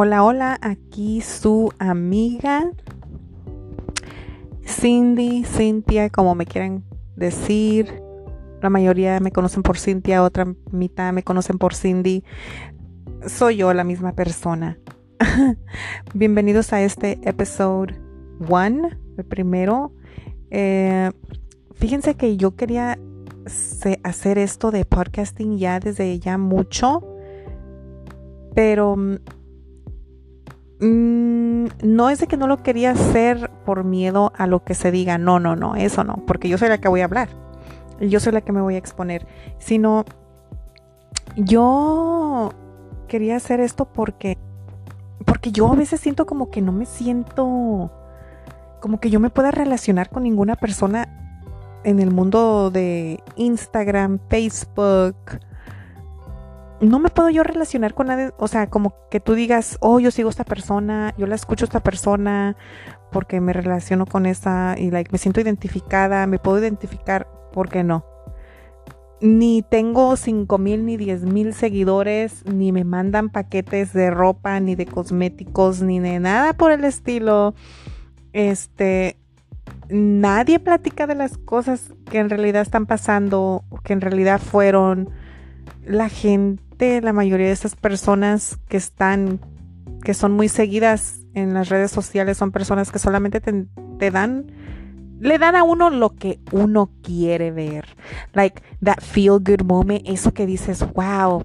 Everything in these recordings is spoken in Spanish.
Hola, hola, aquí su amiga Cindy, Cintia, como me quieran decir. La mayoría me conocen por Cintia, otra mitad me conocen por Cindy. Soy yo la misma persona. Bienvenidos a este episode 1, el primero. Eh, fíjense que yo quería hacer esto de podcasting ya desde ya mucho, pero Mm, no es de que no lo quería hacer por miedo a lo que se diga, no, no, no, eso no, porque yo soy la que voy a hablar, yo soy la que me voy a exponer, sino yo quería hacer esto porque, porque yo a veces siento como que no me siento, como que yo me pueda relacionar con ninguna persona en el mundo de Instagram, Facebook, no me puedo yo relacionar con nadie, o sea, como que tú digas, oh, yo sigo a esta persona, yo la escucho a esta persona porque me relaciono con esa y like, me siento identificada, me puedo identificar, ¿por qué no? Ni tengo cinco mil ni diez mil seguidores, ni me mandan paquetes de ropa, ni de cosméticos, ni de nada por el estilo. Este, nadie platica de las cosas que en realidad están pasando, que en realidad fueron. La gente la mayoría de estas personas que están, que son muy seguidas en las redes sociales, son personas que solamente te, dan, le dan a uno lo que uno quiere ver. Like that feel good moment, eso que dices, wow,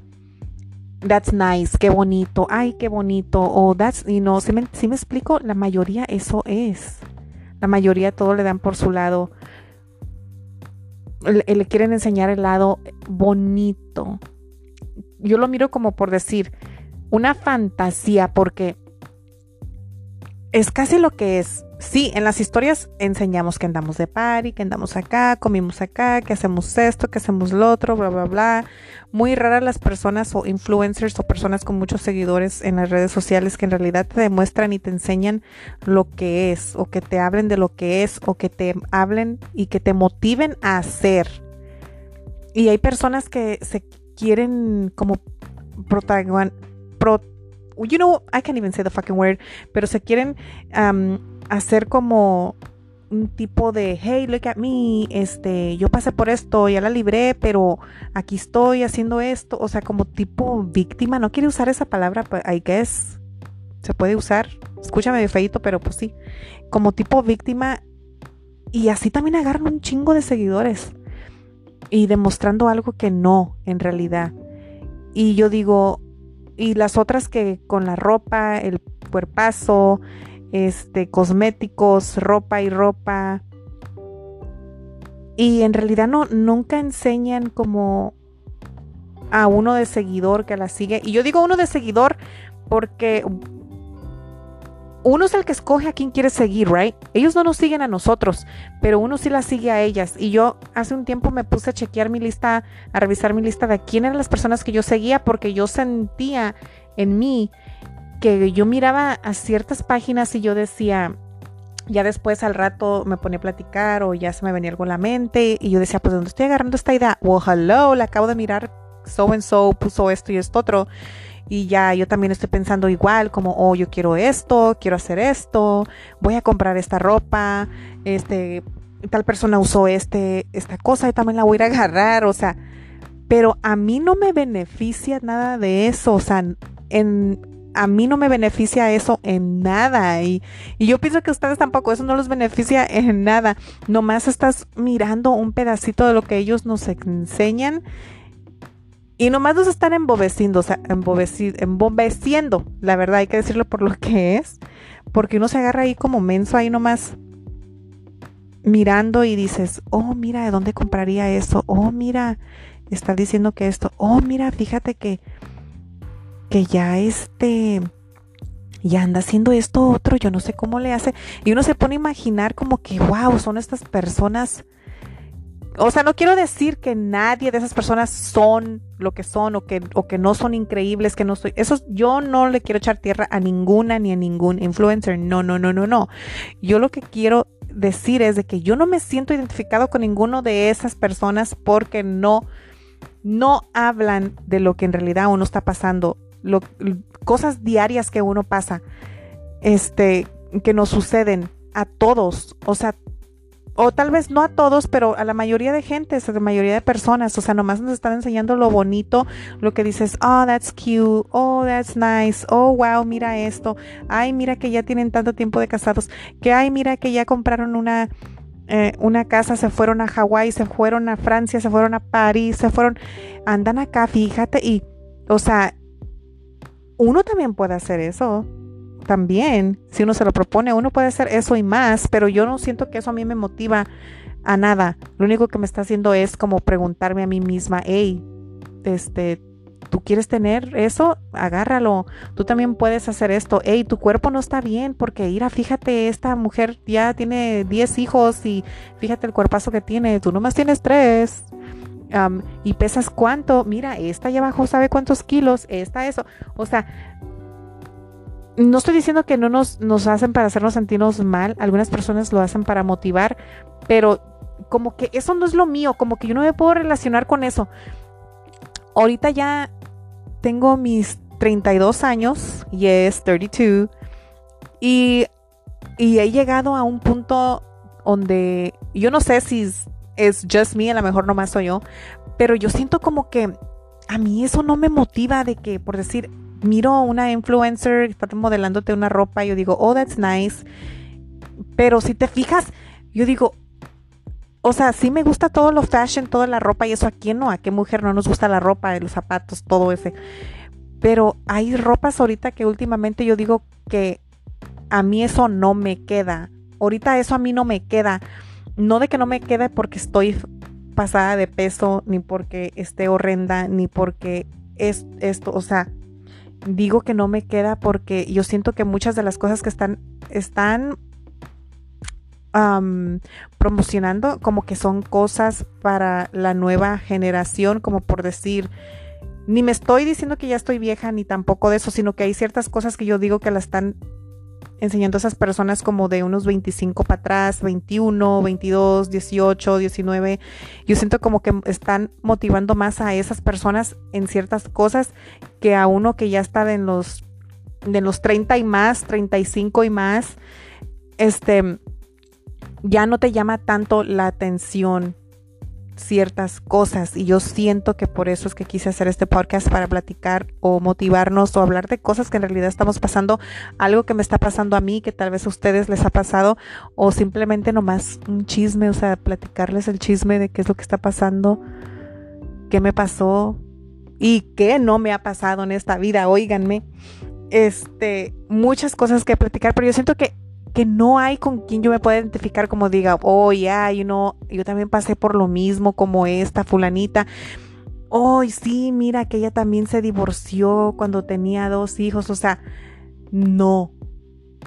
that's nice, qué bonito, ay, qué bonito, o that's, you know, si me, si me explico, la mayoría eso es. La mayoría todo le dan por su lado. le quieren enseñar el lado bonito, yo lo miro como por decir, una fantasía, porque es casi lo que es. Sí, en las historias enseñamos que andamos de party, que andamos acá, comimos acá, que hacemos esto, que hacemos lo otro, bla, bla, bla. Muy raras las personas o influencers o personas con muchos seguidores en las redes sociales que en realidad te demuestran y te enseñan lo que es, o que te hablen de lo que es, o que te hablen y que te motiven a hacer. Y hay personas que se quieren como protagon, pro, you know, I can't even say the fucking word, pero se quieren hacer como un tipo de, hey, look at me, este, yo pasé por esto, ya la libré, pero aquí estoy haciendo esto, o sea, como tipo víctima, no quiere usar esa palabra, but I guess se puede usar, escúchame feito, pero pues sí, como tipo víctima, y así también agarran un chingo de seguidores y demostrando algo que no en realidad. Y yo digo, y las otras que con la ropa, el cuerpazo, este, cosméticos, ropa y ropa. Y en realidad no, nunca enseñan como a uno de seguidor que la sigue. Y yo digo uno de seguidor porque uno es el que escoge a quién quiere seguir, right? Ellos no nos siguen a nosotros, pero uno sí las sigue a ellas. Y yo hace un tiempo me puse a chequear mi lista, a revisar mi lista de quién eran las personas que yo seguía, porque yo sentía en mí que yo miraba a ciertas páginas y yo decía, ya después al rato me ponía a platicar o ya se me venía algo a la mente y yo decía, pues ¿dónde estoy agarrando esta idea? Well, hello, la acabo de mirar, so and so puso esto y esto otro y ya yo también estoy pensando igual como oh yo quiero esto quiero hacer esto voy a comprar esta ropa este tal persona usó este esta cosa y también la voy a ir a agarrar o sea pero a mí no me beneficia nada de eso o sea en a mí no me beneficia eso en nada y, y yo pienso que ustedes tampoco eso no los beneficia en nada nomás estás mirando un pedacito de lo que ellos nos enseñan y nomás nos están embobeciendo, o sea, embobeciendo, la verdad, hay que decirlo por lo que es, porque uno se agarra ahí como menso, ahí nomás mirando y dices, oh, mira, ¿de dónde compraría eso? Oh, mira, está diciendo que esto, oh, mira, fíjate que, que ya este, ya anda haciendo esto otro, yo no sé cómo le hace. Y uno se pone a imaginar como que, wow, son estas personas o sea, no quiero decir que nadie de esas personas son lo que son o que, o que no son increíbles, que no soy. Eso yo no le quiero echar tierra a ninguna ni a ningún influencer. No, no, no, no, no. Yo lo que quiero decir es de que yo no me siento identificado con ninguno de esas personas porque no, no hablan de lo que en realidad uno está pasando cosas diarias que uno pasa, este, que nos suceden a todos, o sea, o tal vez no a todos, pero a la mayoría de gente, a la mayoría de personas, o sea, nomás nos están enseñando lo bonito, lo que dices, oh, that's cute, oh, that's nice, oh, wow, mira esto, ay, mira que ya tienen tanto tiempo de casados, que ay, mira que ya compraron una, eh, una casa, se fueron a Hawái, se fueron a Francia, se fueron a París, se fueron, andan acá, fíjate, y, o sea, uno también puede hacer eso también, si uno se lo propone, uno puede hacer eso y más, pero yo no siento que eso a mí me motiva a nada. Lo único que me está haciendo es como preguntarme a mí misma, hey, este, ¿tú quieres tener eso? Agárralo. Tú también puedes hacer esto. Hey, tu cuerpo no está bien porque, mira, fíjate, esta mujer ya tiene 10 hijos y fíjate el cuerpazo que tiene. Tú nomás tienes tres. y pesas cuánto, mira, esta ya abajo sabe cuántos kilos, esta eso. O sea, no estoy diciendo que no nos, nos hacen para hacernos sentirnos mal, algunas personas lo hacen para motivar, pero como que eso no es lo mío, como que yo no me puedo relacionar con eso. Ahorita ya tengo mis 32 años, yes, 32, y, y he llegado a un punto donde yo no sé si es, es just me, a lo mejor nomás soy yo, pero yo siento como que a mí eso no me motiva de que, por decir, miro una influencer está modelándote una ropa y yo digo, oh, that's nice. Pero si te fijas, yo digo, o sea, sí me gusta todo lo fashion, toda la ropa y eso a quién no, a qué mujer no nos gusta la ropa, los zapatos, todo ese. Pero hay ropas ahorita que últimamente yo digo que a mí eso no me queda. Ahorita eso a mí no me queda. No de que no me quede porque estoy pasada de peso, ni porque esté horrenda, ni porque es esto, o sea, digo que no me queda porque yo siento que muchas de las cosas que están, están promocionando como que son cosas para la nueva generación, como por decir, ni me estoy diciendo que ya estoy vieja, ni tampoco de eso, sino que hay ciertas cosas que yo digo que la están enseñando a esas personas como de unos 25 para atrás, 21, 22, 18, 19. Yo siento como que están motivando más a esas personas en ciertas cosas que a uno que ya está de los, de los 30 y más, 35 y más, este, ya no te llama tanto la atención ciertas cosas y yo siento que por eso es que quise hacer este podcast para platicar o motivarnos o hablar de cosas que en realidad estamos pasando, algo que me está pasando a mí, que tal vez a ustedes les ha pasado o simplemente nomás un chisme, o sea, platicarles el chisme de qué es lo que está pasando, qué me pasó y qué no me ha pasado en esta vida, óiganme. Este, muchas cosas que platicar, pero yo siento que que no hay con quien yo me pueda identificar como diga, oh, ya, you know, yo también pasé por lo mismo como esta fulanita. Oh, sí, mira que ella también se divorció cuando tenía dos hijos. O sea, no,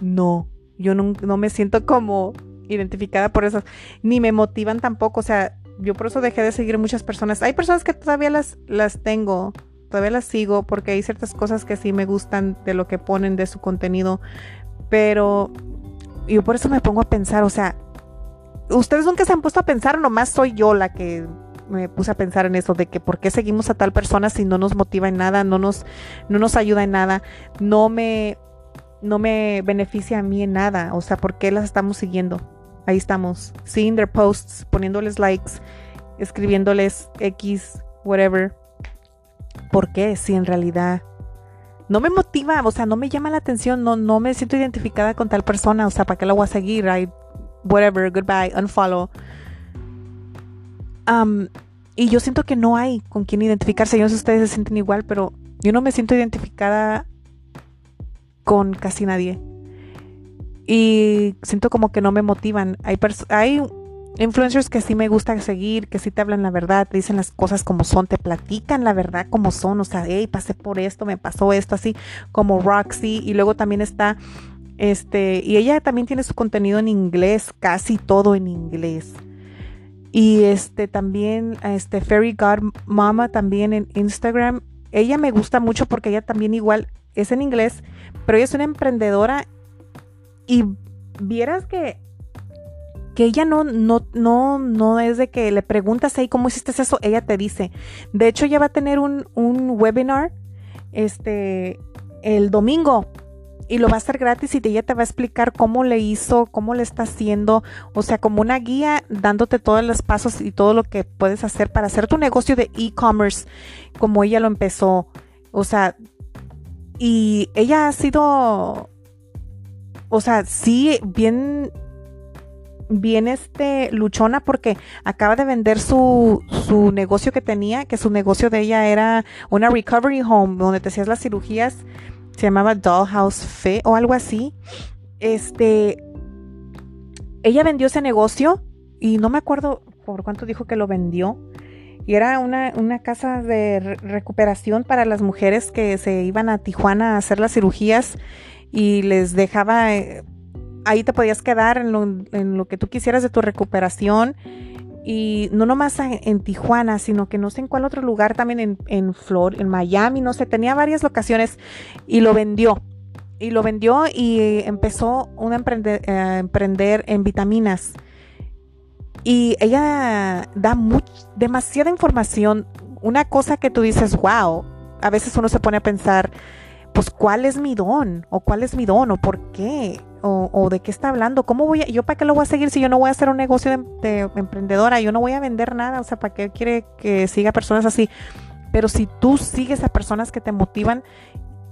no, yo no, no me siento como identificada por eso, ni me motivan tampoco. O sea, yo por eso dejé de seguir muchas personas. Hay personas que todavía las, las tengo, todavía las sigo porque hay ciertas cosas que sí me gustan de lo que ponen de su contenido, pero yo por eso me pongo a pensar, o sea, ustedes nunca se han puesto a pensar, nomás soy yo la que me puse a pensar en eso, de que por qué seguimos a tal persona si no nos motiva en nada, no nos, no nos ayuda en nada, no me, no me beneficia a mí en nada, o sea, ¿por qué las estamos siguiendo? Ahí estamos, seeing their posts, poniéndoles likes, escribiéndoles X, whatever. ¿Por qué? Si en realidad no me motiva, o sea, no me llama la atención, no, no me siento identificada con tal persona, o sea, ¿para qué la voy a seguir? I, whatever, goodbye, unfollow. Um, y yo siento que no hay con quien identificarse. Yo no sé si ustedes se sienten igual, pero yo no me siento identificada con casi nadie. Y siento como que no me motivan. Hay, hay influencers que sí me gusta seguir, que sí te hablan la verdad, te dicen las cosas como son, te platican la verdad como son, o sea, hey, pasé por esto, me pasó esto, así como Roxy, y luego también está, este, y ella también tiene su contenido en inglés, casi todo en inglés. Y este también, este Fairy God Mama también en Instagram, ella me gusta mucho porque ella también igual es en inglés, pero ella es una emprendedora y vieras que que ella no, no, no, no es de que le preguntas ahí cómo hiciste eso, ella te dice. De hecho, ella va a tener un, un webinar este, el domingo y lo va a hacer gratis y ella te va a explicar cómo le hizo, cómo le está haciendo, o sea, como una guía dándote todos los pasos y todo lo que puedes hacer para hacer tu negocio de e-commerce como ella lo empezó. O sea, y ella ha sido, o sea, sí, bien, bien este, luchona porque acaba de vender su, su negocio que tenía, que su negocio de ella era una recovery home donde te hacías las cirugías se llamaba Dollhouse Fe o algo así. Este, ella vendió ese negocio y no me acuerdo por cuánto dijo que lo vendió. Y era una, una casa de recuperación para las mujeres que se iban a Tijuana a hacer las cirugías y les dejaba, eh, ahí te podías quedar en lo, que tú quisieras de tu recuperación y no nomás en Tijuana, sino que no sé en cuál otro lugar, también en, en Flor, en Miami, no sé, tenía varias locaciones y lo vendió. Y lo vendió y empezó a eh, emprender en vitaminas. Y ella da demasiada información. Una cosa que tú dices, wow, a veces uno se pone a pensar, pues, ¿cuál es mi don? ¿O cuál es mi don? ¿O por qué? o, de qué está hablando. ¿Cómo voy a, yo para qué lo voy a seguir si yo no voy a hacer un negocio de, emprendedora? Yo no voy a vender nada, o sea, ¿para qué quiere que siga personas así? Pero si tú sigues a personas que te motivan,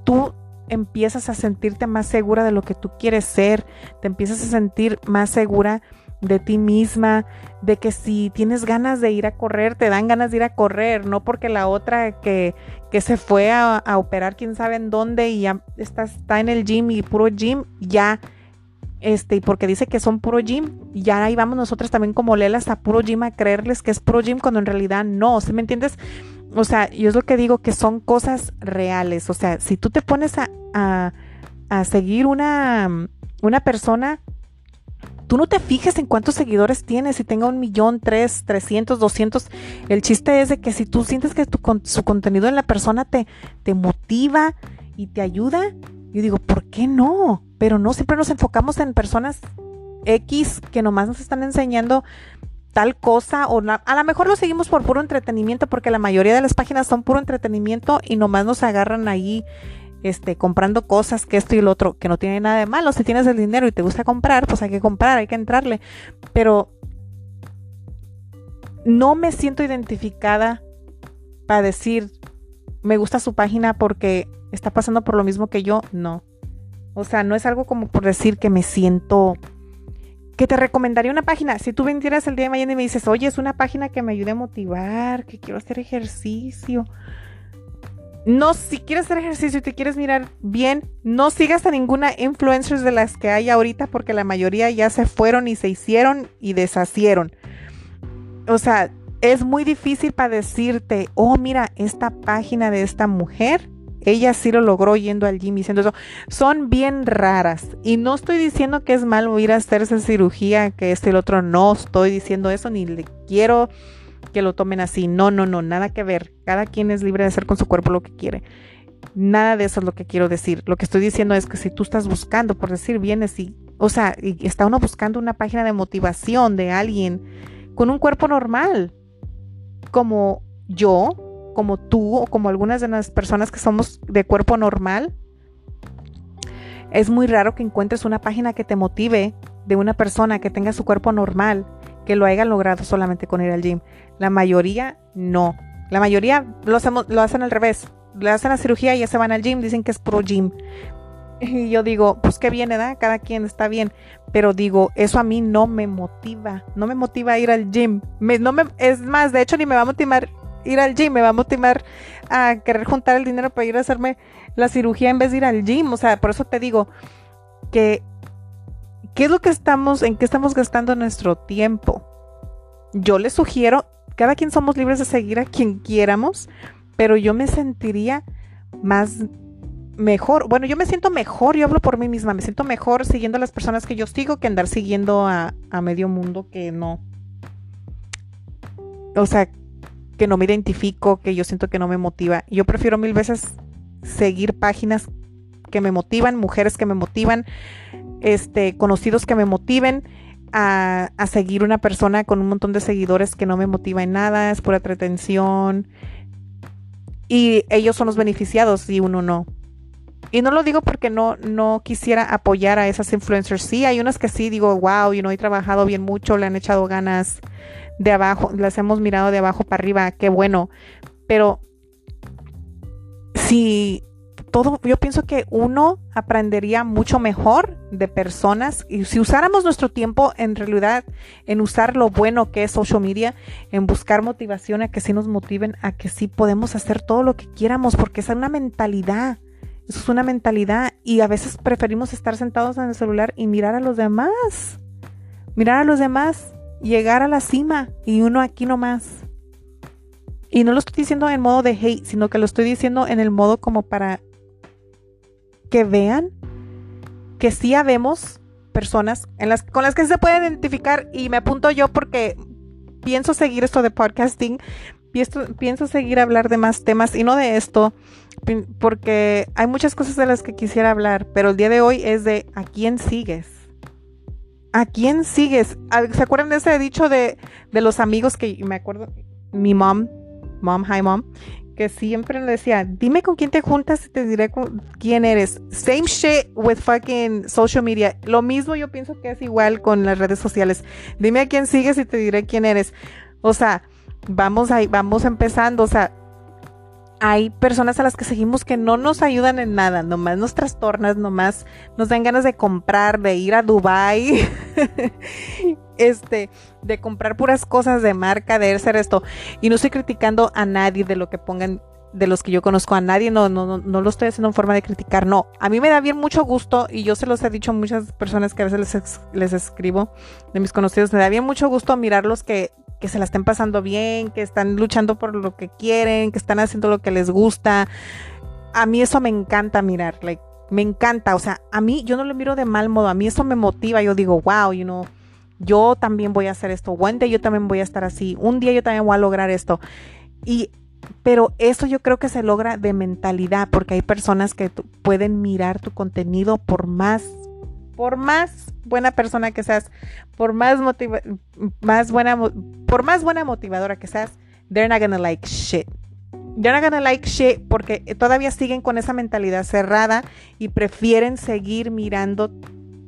tú empiezas a sentirte más segura de lo que tú quieres ser, te empiezas a sentir más segura de ti misma, de que si tienes ganas de ir a correr, te dan ganas de ir a correr, no porque la otra que, que se fue a, a, operar quién sabe en dónde y ya está, está en el gym y puro gym, ya este, y porque dice que son puro gym, ya ahí vamos nosotros también como lelas a puro gym a creerles que es puro gym cuando en realidad no, ¿sí me entiendes? O sea, yo es lo que digo que son cosas reales, o sea, si tú te pones a, a, a seguir una, una persona, tú no te fijes en cuántos seguidores tienes, si tenga un millón, tres, trescientos, doscientos, el chiste es de que si tú sientes que tu, su contenido en la persona te, te motiva y te ayuda, yo digo, ¿por qué no? pero no siempre nos enfocamos en personas X que nomás nos están enseñando tal cosa o a lo mejor lo seguimos por puro entretenimiento porque la mayoría de las páginas son puro entretenimiento y nomás nos agarran ahí este comprando cosas que esto y lo otro que no tiene nada de malo si tienes el dinero y te gusta comprar pues hay que comprar hay que entrarle pero no me siento identificada para decir me gusta su página porque está pasando por lo mismo que yo no o sea, no es algo como por decir que me siento que te recomendaría una página. Si tú vendieras el día de mañana y me dices, oye, es una página que me ayude a motivar, que quiero hacer ejercicio. No, si quieres hacer ejercicio y te quieres mirar bien, no sigas a ninguna influencers de las que hay ahorita porque la mayoría ya se fueron y se hicieron y deshacieron. O sea, es muy difícil para decirte, oh, mira, esta página de esta mujer ella sí lo logró yendo al gym diciendo eso. Son bien raras. Y no estoy diciendo que es malo ir a hacerse cirugía, que este y el otro. No estoy diciendo eso, ni le quiero que lo tomen así. No, no, no, nada que ver. Cada quien es libre de hacer con su cuerpo lo que quiere. Nada de eso es lo que quiero decir. Lo que estoy diciendo es que si tú estás buscando, por decir, vienes y, o sea, y está uno buscando una página de motivación de alguien con un cuerpo normal, como yo, como tú o como algunas de las personas que somos de cuerpo normal, es muy raro que encuentres una página que te motive de una persona que tenga su cuerpo normal, que lo haya logrado solamente con ir al gym. La mayoría no. La mayoría lo, lo hacen al revés. Le hacen la cirugía y ya se van al gym, dicen que es pro gym. Y yo digo, pues qué bien, ¿verdad? Cada quien está bien. Pero digo, eso a mí no me motiva. No me motiva a ir al gym. no me, es más, de hecho, ni me va a motivar ir al gym, me va a motivar a querer juntar el dinero para ir a hacerme la cirugía en vez de ir al gym. O sea, por eso te digo que, ¿qué es lo que estamos, en qué estamos gastando nuestro tiempo? Yo les sugiero, cada quien somos libres de seguir a quien quieramos, pero yo me sentiría más mejor, bueno, yo me siento mejor, yo hablo por mí misma, me siento mejor siguiendo a las personas que yo sigo que andar siguiendo a, a medio mundo que no. O sea, que no me identifico, que yo siento que no me motiva. Yo prefiero mil veces seguir páginas que me motivan, mujeres que me motivan, este, conocidos que me motiven, a, seguir una persona con un montón de seguidores que no me motiva en nada, es pura entretención. y ellos son los beneficiados y uno no. Y no lo digo porque no, no quisiera apoyar a esas influencers. Sí, hay unas que sí digo, wow, you know, he trabajado bien mucho, le han echado ganas de abajo, las hemos mirado de abajo para arriba, qué bueno. Pero si todo, yo pienso que uno aprendería mucho mejor de personas y si usáramos nuestro tiempo en realidad en usar lo bueno que es social media, en buscar motivación a que sí nos motiven, a que sí podemos hacer todo lo que quieramos, porque es una mentalidad. Es una mentalidad y a veces preferimos estar sentados en el celular y mirar a los demás. Mirar a los demás, llegar a la cima y uno aquí nomás. Y no lo estoy diciendo en modo de hate, sino que lo estoy diciendo en el modo como para que vean que sí habemos personas con las que se puede identificar y me apunto yo porque pienso seguir esto de podcasting, pienso, pienso seguir hablar de más temas y no de esto, porque hay muchas cosas de las que quisiera hablar, pero el día de hoy es de a quién sigues. ¿A quién sigues? ¿Se acuerdan de ese dicho de, de los amigos que me acuerdo? Mi mom, mom, hi mom, que siempre le decía, dime con quién te juntas y te diré quién eres. Same shit with fucking social media. Lo mismo yo pienso que es igual con las redes sociales. Dime a quién sigues y te diré quién eres. O sea, vamos ahí, vamos empezando. O sea, hay personas a las que seguimos que no nos ayudan en nada, nomás nos trastornas, nomás nos dan ganas de comprar, de ir a Dubai, este, de comprar puras cosas de marca, de hacer esto. Y no estoy criticando a nadie de lo que pongan, de los que yo conozco a nadie, no, no, no, no lo estoy haciendo en forma de criticar, no. A mí me da bien mucho gusto, y yo se los he dicho a muchas personas que a veces les, les escribo, de mis conocidos, me da bien mucho gusto mirarlos que que se la estén pasando bien, que están luchando por lo que quieren, que están haciendo lo que les gusta. A mí eso me encanta mirar, like, me encanta, o sea, a mí yo no lo miro de mal modo, a mí eso me motiva, yo digo, wow, you know, yo también voy a hacer esto, one day yo también voy a estar así, un día yo también voy a lograr esto. Y pero eso yo creo que se logra de mentalidad, porque hay personas que pueden mirar tu contenido por más por más buena persona que seas, por más motiva más buena por más buena motivadora que seas, they're not gonna like shit. They're not gonna like shit porque todavía siguen con esa mentalidad cerrada y prefieren seguir mirando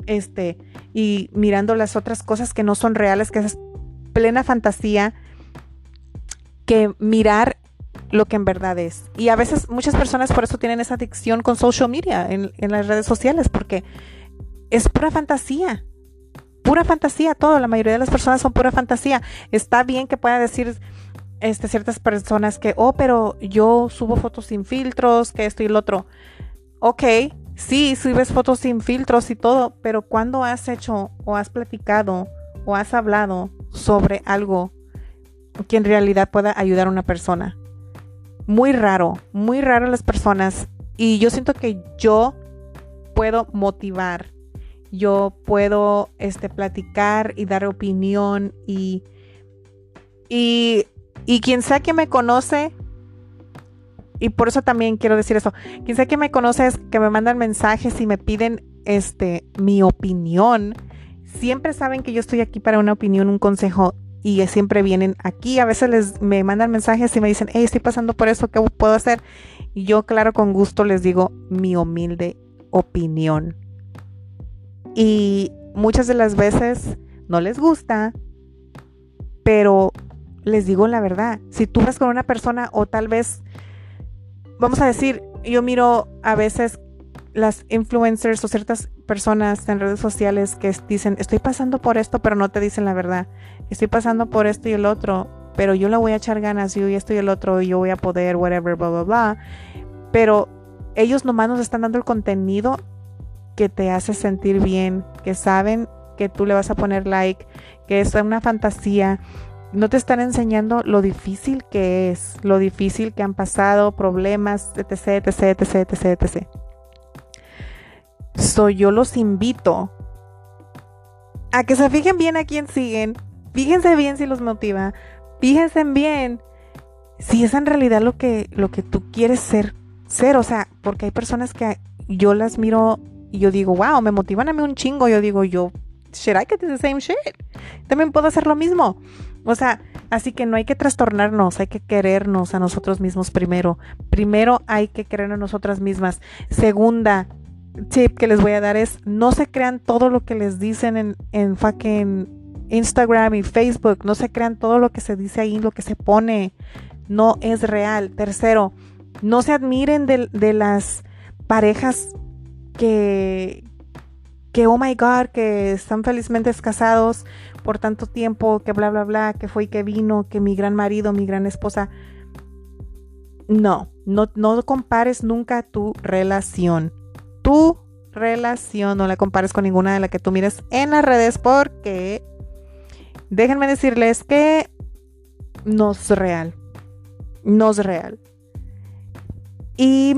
este y mirando las otras cosas que no son reales, que es plena fantasía, que mirar lo que en verdad es. Y a veces muchas personas por eso tienen esa adicción con social media en, en las redes sociales, porque es pura fantasía. Pura fantasía, todo. La mayoría de las personas son pura fantasía. Está bien que pueda decir este, ciertas personas que, oh, pero yo subo fotos sin filtros, que esto y lo otro. Ok, sí, subes fotos sin filtros y todo, pero cuando has hecho o has platicado o has hablado sobre algo que en realidad pueda ayudar a una persona? Muy raro, muy raro las personas. Y yo siento que yo puedo motivar yo puedo este, platicar y dar opinión y, y, y quien sea que me conoce, y por eso también quiero decir eso, quien sea que me conoce es que me mandan mensajes y me piden este, mi opinión, siempre saben que yo estoy aquí para una opinión, un consejo y siempre vienen aquí. A veces les me mandan mensajes y me dicen, hey, estoy pasando por eso, ¿qué puedo hacer? Yo, claro, con gusto les digo mi humilde opinión. Y muchas de las veces no les gusta, pero les digo la verdad. Si tú vas con una persona o tal vez, vamos a decir, yo miro a veces las influencers o ciertas personas en redes sociales que dicen, estoy pasando por esto, pero no te dicen la verdad. Estoy pasando por esto y el otro, pero yo le voy a echar ganas, yo y esto y el otro, y yo voy a poder, whatever, bla, bla, bla. Pero ellos nomás nos están dando el contenido que te hace sentir bien, que saben que tú le vas a poner like, que es una fantasía. No te están enseñando lo difícil que es, lo difícil que han pasado, problemas, etc, etc, etc, etc, etc. So, yo los invito a que se fijen bien a quién siguen, fíjense bien si los motiva, fíjense bien si es en realidad lo que, lo que tú quieres ser, ser, o sea, porque hay personas que yo las miro y yo digo, wow, me motivan a mí un chingo. Yo digo, yo, should I get the same shit? También puedo hacer lo mismo. O sea, Así que no hay que trastornarnos, hay que querernos a nosotros mismos primero. Primero hay que querer a nosotras mismas. Segunda tip que les voy a dar es no se crean todo lo que les dicen en, fucking Instagram y Facebook. No se crean todo lo que se dice ahí, lo que se pone. No es real. Tercero, no se admiren de las parejas que, que, oh my God, que están felizmente casados por tanto tiempo, que bla, bla, bla, que fue y que vino, que mi gran marido, mi gran esposa. No, no, no compares nunca tu relación. Tu relación no la compares con ninguna de la que tú mires en las redes porque déjenme decirles que no es real. No es real. Y